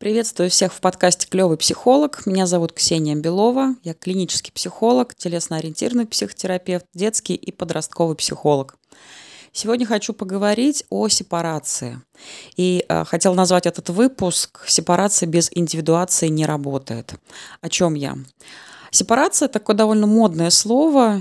Приветствую всех в подкасте «Клевый психолог». Меня зовут Ксения Белова. Я клинический психолог, телесно-ориентированный психотерапевт, детский и подростковый психолог. Сегодня хочу поговорить о сепарации. И э, хотел назвать этот выпуск «Сепарация без индивидуации не работает». О чем я? Сепарация – такое довольно модное слово,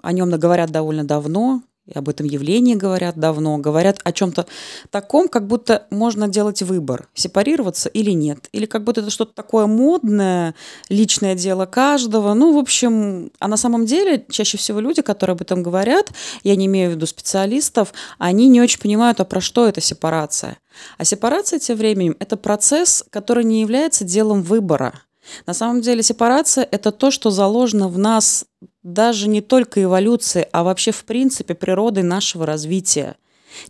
о нем говорят довольно давно, об этом явлении говорят давно, говорят о чем-то таком, как будто можно делать выбор, сепарироваться или нет. Или как будто это что-то такое модное, личное дело каждого. Ну, в общем, а на самом деле чаще всего люди, которые об этом говорят, я не имею в виду специалистов, они не очень понимают, а про что эта сепарация. А сепарация тем временем – это процесс, который не является делом выбора – на самом деле сепарация – это то, что заложено в нас даже не только эволюции, а вообще в принципе природой нашего развития.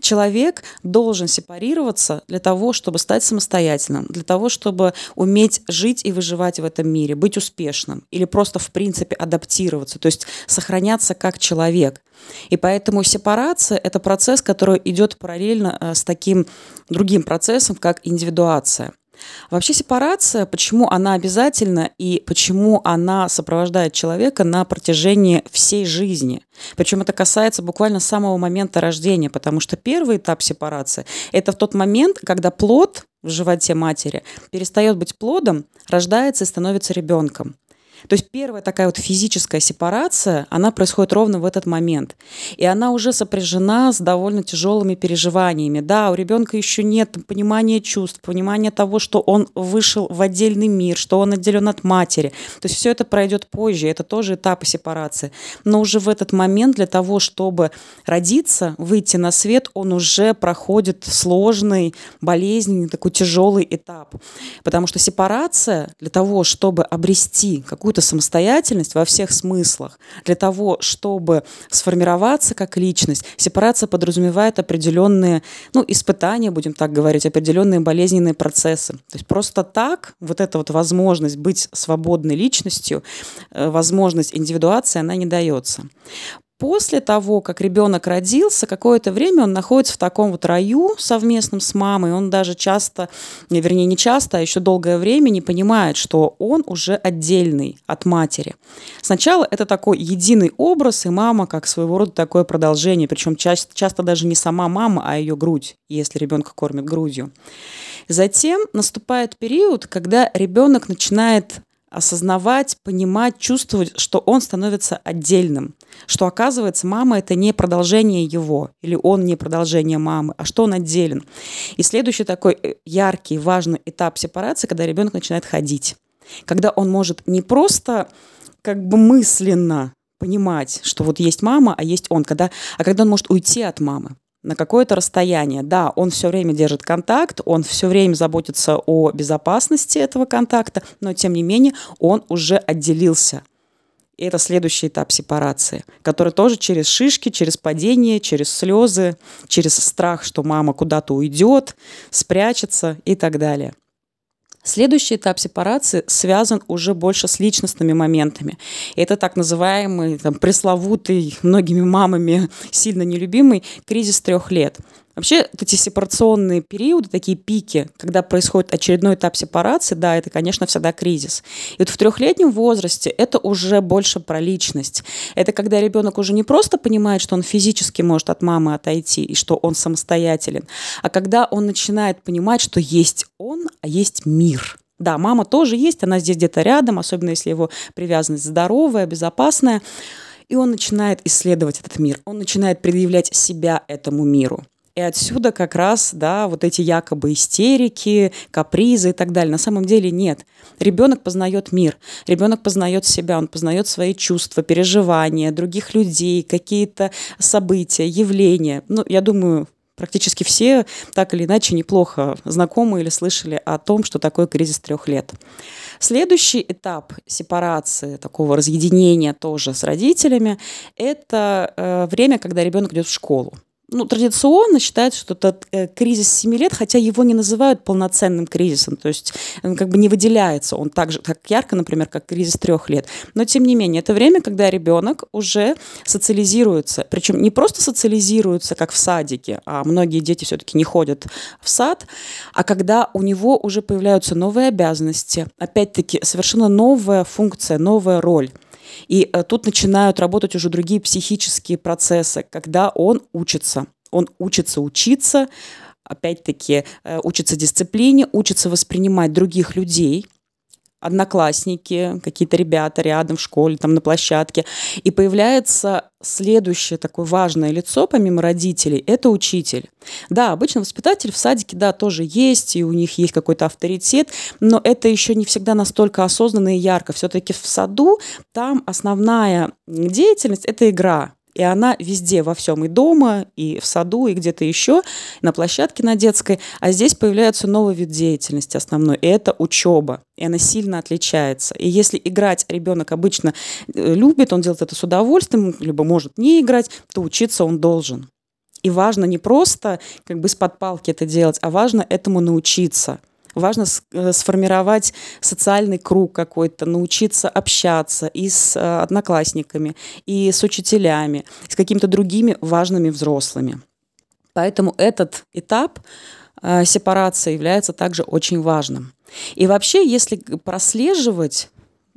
Человек должен сепарироваться для того, чтобы стать самостоятельным, для того, чтобы уметь жить и выживать в этом мире, быть успешным или просто в принципе адаптироваться, то есть сохраняться как человек. И поэтому сепарация – это процесс, который идет параллельно э, с таким другим процессом, как индивидуация. Вообще сепарация, почему она обязательна и почему она сопровождает человека на протяжении всей жизни. Причем это касается буквально самого момента рождения, потому что первый этап сепарации – это в тот момент, когда плод в животе матери перестает быть плодом, рождается и становится ребенком. То есть первая такая вот физическая сепарация, она происходит ровно в этот момент. И она уже сопряжена с довольно тяжелыми переживаниями. Да, у ребенка еще нет понимания чувств, понимания того, что он вышел в отдельный мир, что он отделен от матери. То есть все это пройдет позже, это тоже этапы сепарации. Но уже в этот момент для того, чтобы родиться, выйти на свет, он уже проходит сложный, болезненный, такой тяжелый этап. Потому что сепарация для того, чтобы обрести какую какую-то самостоятельность во всех смыслах. Для того, чтобы сформироваться как личность, сепарация подразумевает определенные ну, испытания, будем так говорить, определенные болезненные процессы. То есть просто так вот эта вот возможность быть свободной личностью, э, возможность индивидуации, она не дается после того, как ребенок родился, какое-то время он находится в таком вот раю совместном с мамой. Он даже часто, вернее, не часто, а еще долгое время не понимает, что он уже отдельный от матери. Сначала это такой единый образ, и мама как своего рода такое продолжение. Причем часто, часто даже не сама мама, а ее грудь, если ребенка кормят грудью. Затем наступает период, когда ребенок начинает осознавать, понимать, чувствовать, что он становится отдельным, что оказывается мама это не продолжение его, или он не продолжение мамы, а что он отделен. И следующий такой э, яркий, важный этап сепарации, когда ребенок начинает ходить, когда он может не просто как бы мысленно понимать, что вот есть мама, а есть он, когда, а когда он может уйти от мамы на какое-то расстояние. Да, он все время держит контакт, он все время заботится о безопасности этого контакта, но тем не менее он уже отделился. И это следующий этап сепарации, который тоже через шишки, через падение, через слезы, через страх, что мама куда-то уйдет, спрячется и так далее. Следующий этап сепарации связан уже больше с личностными моментами. Это так называемый там, пресловутый многими мамами сильно нелюбимый кризис трех лет – Вообще, вот эти сепарационные периоды, такие пики, когда происходит очередной этап сепарации, да, это, конечно, всегда кризис. И вот в трехлетнем возрасте это уже больше про личность. Это когда ребенок уже не просто понимает, что он физически может от мамы отойти и что он самостоятелен, а когда он начинает понимать, что есть он, а есть мир. Да, мама тоже есть, она здесь где-то рядом, особенно если его привязанность здоровая, безопасная. И он начинает исследовать этот мир, он начинает предъявлять себя этому миру. И отсюда как раз, да, вот эти якобы истерики, капризы и так далее. На самом деле нет. Ребенок познает мир, ребенок познает себя, он познает свои чувства, переживания, других людей, какие-то события, явления. Ну, я думаю, практически все так или иначе неплохо знакомы или слышали о том, что такое кризис трех лет. Следующий этап сепарации, такого разъединения тоже с родителями, это э, время, когда ребенок идет в школу. Ну, традиционно считается, что это э, кризис 7 лет, хотя его не называют полноценным кризисом, то есть он как бы не выделяется, он так же так ярко, например, как кризис трех лет. Но тем не менее, это время, когда ребенок уже социализируется, причем не просто социализируется, как в садике, а многие дети все-таки не ходят в сад, а когда у него уже появляются новые обязанности, опять-таки совершенно новая функция, новая роль. И э, тут начинают работать уже другие психические процессы, когда он учится. Он учится учиться, опять-таки э, учится дисциплине, учится воспринимать других людей – одноклассники, какие-то ребята рядом в школе, там на площадке. И появляется следующее такое важное лицо, помимо родителей, это учитель. Да, обычно воспитатель в садике, да, тоже есть, и у них есть какой-то авторитет, но это еще не всегда настолько осознанно и ярко. Все-таки в саду там основная деятельность – это игра. И она везде, во всем, и дома, и в саду, и где-то еще, на площадке на детской. А здесь появляется новый вид деятельности основной, и это учеба. И она сильно отличается. И если играть ребенок обычно э, любит, он делает это с удовольствием, либо может не играть, то учиться он должен. И важно не просто как бы с-под палки это делать, а важно этому научиться – Важно э, сформировать социальный круг какой-то, научиться общаться и с э, одноклассниками, и с учителями, и с какими-то другими важными взрослыми. Поэтому этот этап э, сепарации является также очень важным. И вообще, если прослеживать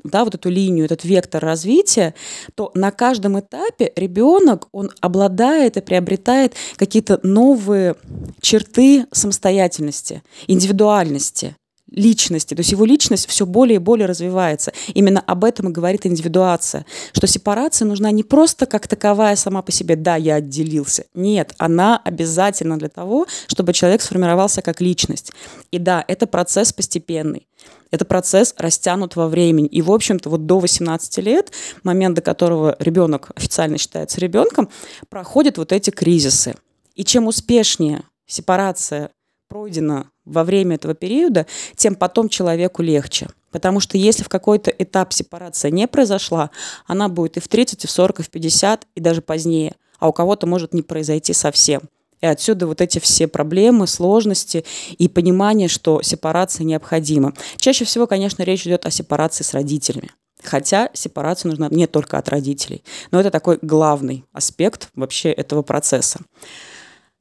да, вот эту линию, этот вектор развития, то на каждом этапе ребенок, он обладает и приобретает какие-то новые черты самостоятельности, индивидуальности личности. То есть его личность все более и более развивается. Именно об этом и говорит индивидуация. Что сепарация нужна не просто как таковая сама по себе, да, я отделился. Нет, она обязательно для того, чтобы человек сформировался как личность. И да, это процесс постепенный. Это процесс растянут во времени. И, в общем-то, вот до 18 лет, момент, до которого ребенок официально считается ребенком, проходят вот эти кризисы. И чем успешнее сепарация пройдена во время этого периода, тем потом человеку легче. Потому что если в какой-то этап сепарация не произошла, она будет и в 30, и в 40, и в 50, и даже позднее. А у кого-то может не произойти совсем. И отсюда вот эти все проблемы, сложности и понимание, что сепарация необходима. Чаще всего, конечно, речь идет о сепарации с родителями. Хотя сепарация нужна не только от родителей. Но это такой главный аспект вообще этого процесса.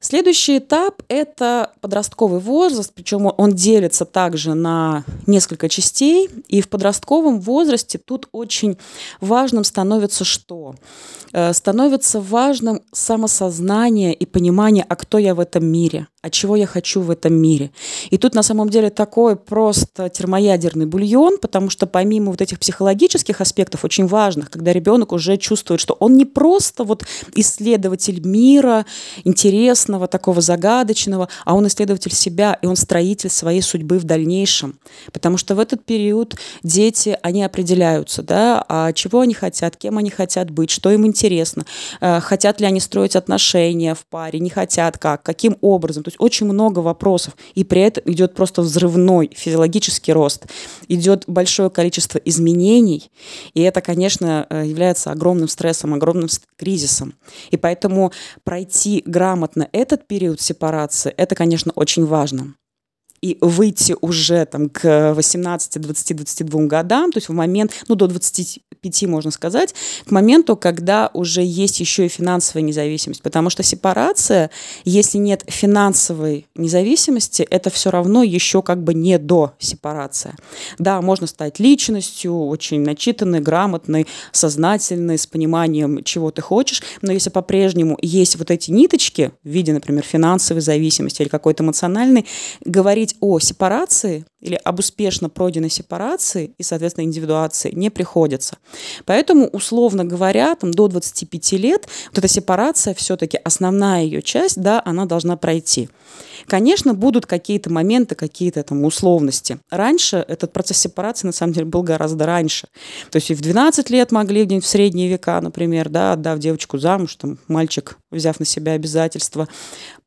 Следующий этап – это подростковый возраст, причем он делится также на несколько частей. И в подростковом возрасте тут очень важным становится что? Э, становится важным самосознание и понимание, а кто я в этом мире, а чего я хочу в этом мире. И тут на самом деле такой просто термоядерный бульон, потому что помимо вот этих психологических аспектов, очень важных, когда ребенок уже чувствует, что он не просто вот исследователь мира, интересного, такого загадочного, а он исследователь себя, и он строитель своей судьбы в дальнейшем. Потому что в этот период дети, они определяются, да, а чего они хотят, кем они хотят быть, что им интересно, э, хотят ли они строить отношения в паре, не хотят как, каким образом. Есть очень много вопросов, и при этом идет просто взрывной физиологический рост, идет большое количество изменений, и это, конечно, э, является огромным стрессом, огромным кризисом. И поэтому пройти грамотно этот период сепарации, это, конечно, очень важно и выйти уже там к 18, 20, 22 годам, то есть в момент, ну, до 25, можно сказать, к моменту, когда уже есть еще и финансовая независимость. Потому что сепарация, если нет финансовой независимости, это все равно еще как бы не до сепарации. Да, можно стать личностью, очень начитанной, грамотной, сознательной, с пониманием, чего ты хочешь, но если по-прежнему есть вот эти ниточки в виде, например, финансовой зависимости или какой-то эмоциональной, говорить о сепарации или об успешно пройденной сепарации и, соответственно, индивидуации не приходится. Поэтому, условно говоря, там, до 25 лет вот эта сепарация все-таки основная ее часть, да, она должна пройти. Конечно, будут какие-то моменты, какие-то там условности. Раньше этот процесс сепарации, на самом деле, был гораздо раньше. То есть и в 12 лет могли где-нибудь в средние века, например, да, отдав девочку замуж, там, мальчик, взяв на себя обязательства.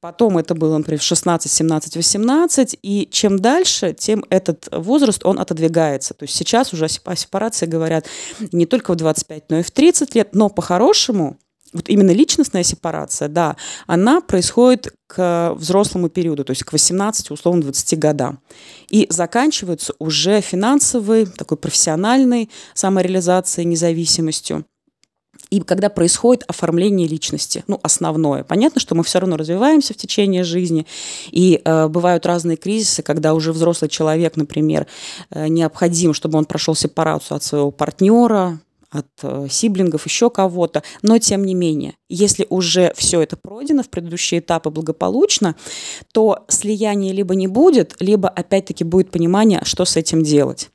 Потом это было, например, в 16, 17, 18. И чем дальше, тем этот возраст, он отодвигается. То есть сейчас уже о сепарации говорят не только в 25, но и в 30 лет. Но по-хорошему вот именно личностная сепарация, да, она происходит к взрослому периоду, то есть к 18, условно, 20 годам. И заканчивается уже финансовой, такой профессиональной самореализацией, независимостью. И когда происходит оформление личности, ну, основное. Понятно, что мы все равно развиваемся в течение жизни, и э, бывают разные кризисы, когда уже взрослый человек, например, э, необходим, чтобы он прошел сепарацию от своего партнера, от э, сиблингов, еще кого-то. Но тем не менее, если уже все это пройдено в предыдущие этапы благополучно, то слияние либо не будет, либо опять-таки будет понимание, что с этим делать.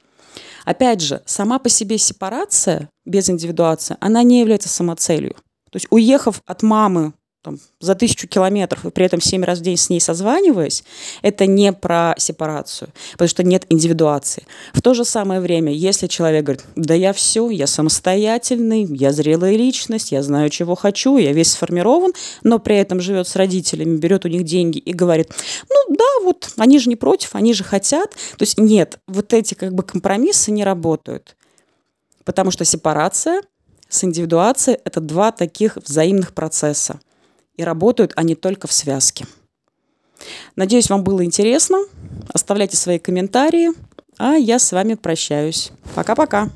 Опять же, сама по себе сепарация без индивидуации, она не является самоцелью. То есть уехав от мамы там, за тысячу километров и при этом семь раз в день с ней созваниваясь, это не про сепарацию, потому что нет индивидуации. В то же самое время, если человек говорит, да я все, я самостоятельный, я зрелая личность, я знаю, чего хочу, я весь сформирован, но при этом живет с родителями, берет у них деньги и говорит, ну да, вот они же не против, они же хотят. То есть нет, вот эти как бы компромиссы не работают. Потому что сепарация с индивидуацией – это два таких взаимных процесса и работают они только в связке. Надеюсь, вам было интересно. Оставляйте свои комментарии, а я с вами прощаюсь. Пока-пока.